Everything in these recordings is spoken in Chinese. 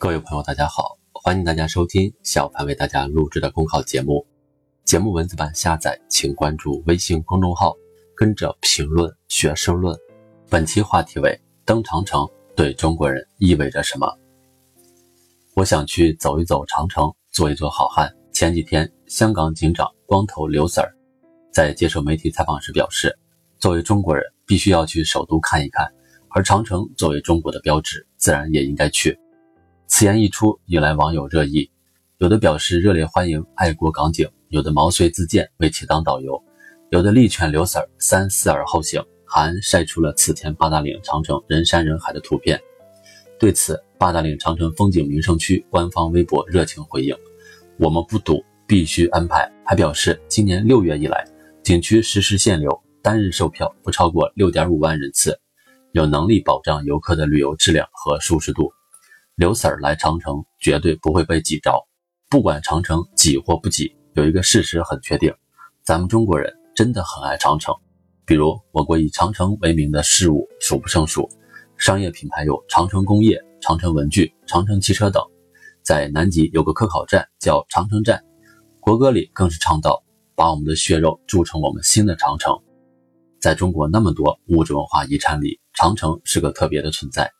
各位朋友，大家好，欢迎大家收听小凡为大家录制的公考节目。节目文字版下载，请关注微信公众号，跟着评论学申论。本期话题为：登长城对中国人意味着什么？我想去走一走长城，做一做好汉。前几天，香港警长光头刘 Sir 在接受媒体采访时表示，作为中国人，必须要去首都看一看，而长城作为中国的标志，自然也应该去。此言一出，引来网友热议，有的表示热烈欢迎爱国港警，有的毛遂自荐为其当导游，有的力劝刘 Sir 三思而后行，还晒出了此前八达岭长城人山人海的图片。对此，八达岭长城风景名胜区官方微博热情回应：“我们不赌，必须安排。”还表示，今年六月以来，景区实时限流，单日售票不超过六点五万人次，有能力保障游客的旅游质量和舒适度。刘 Sir 来长城绝对不会被挤着，不管长城挤或不挤，有一个事实很确定，咱们中国人真的很爱长城。比如，我国以长城为名的事物数不胜数，商业品牌有长城工业、长城文具、长城汽车等。在南极有个科考站叫长城站，国歌里更是唱到：“把我们的血肉铸成我们新的长城。”在中国那么多物质文化遗产里，长城是个特别的存在。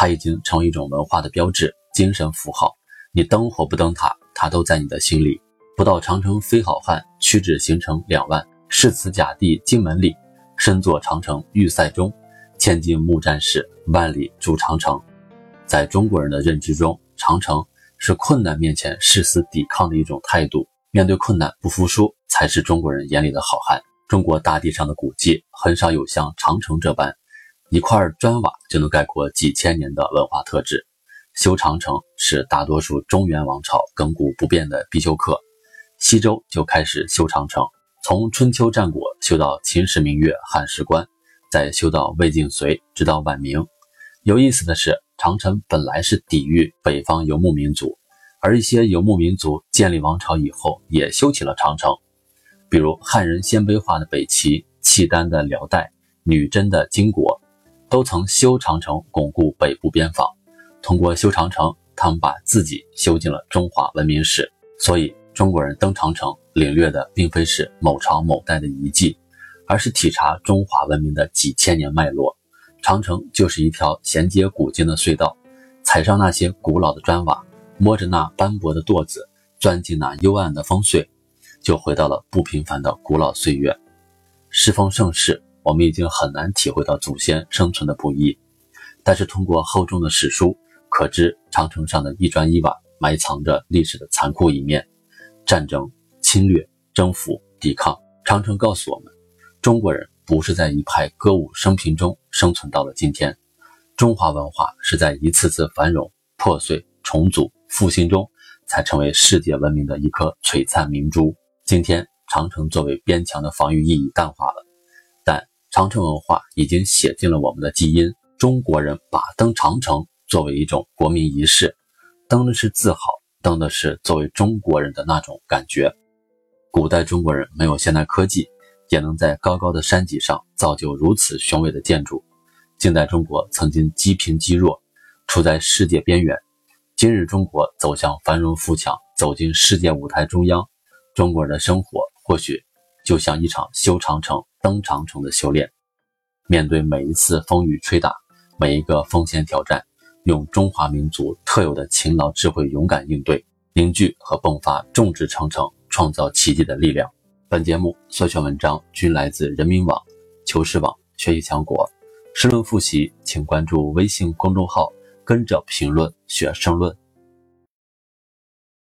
它已经成为一种文化的标志、精神符号。你登或不登塔，它都在你的心里。不到长城非好汉，屈指行程两万。誓此甲第荆门里，身作长城玉塞中。千金木战士，万里筑长城。在中国人的认知中，长城是困难面前誓死抵抗的一种态度。面对困难不服输，才是中国人眼里的好汉。中国大地上的古迹，很少有像长城这般。一块砖瓦就能概括几千年的文化特质。修长城是大多数中原王朝亘古不变的必修课。西周就开始修长城，从春秋战国修到秦时明月汉时关，再修到魏晋隋，直到晚明。有意思的是，长城本来是抵御北方游牧民族，而一些游牧民族建立王朝以后，也修起了长城。比如汉人鲜卑化的北齐、契丹的辽代、女真的金国。都曾修长城巩固北部边防，通过修长城，他们把自己修进了中华文明史。所以，中国人登长城领略的并非是某朝某代的遗迹，而是体察中华文明的几千年脉络。长城就是一条衔接古今的隧道，踩上那些古老的砖瓦，摸着那斑驳的垛子，钻进那幽暗的风隧，就回到了不平凡的古老岁月。时逢盛世。我们已经很难体会到祖先生存的不易，但是通过厚重的史书，可知长城上的一砖一瓦埋藏着历史的残酷一面：战争、侵略、征服、抵抗。长城告诉我们，中国人不是在一派歌舞升平中生存到了今天，中华文化是在一次次繁荣、破碎、重组、复兴中，才成为世界文明的一颗璀璨明珠。今天，长城作为边墙的防御意义淡化了。长城文化已经写进了我们的基因。中国人把登长城作为一种国民仪式，登的是自豪，登的是作为中国人的那种感觉。古代中国人没有现代科技，也能在高高的山脊上造就如此雄伟的建筑。近代中国曾经积贫积弱，处在世界边缘。今日中国走向繁荣富强，走进世界舞台中央。中国人的生活或许就像一场修长城。登长城的修炼，面对每一次风雨吹打，每一个风险挑战，用中华民族特有的勤劳、智慧、勇敢应对，凝聚和迸发众志成城、创造奇迹的力量。本节目所选文章均来自人民网、求是网、学习强国。申论复习，请关注微信公众号，跟着评论学申论。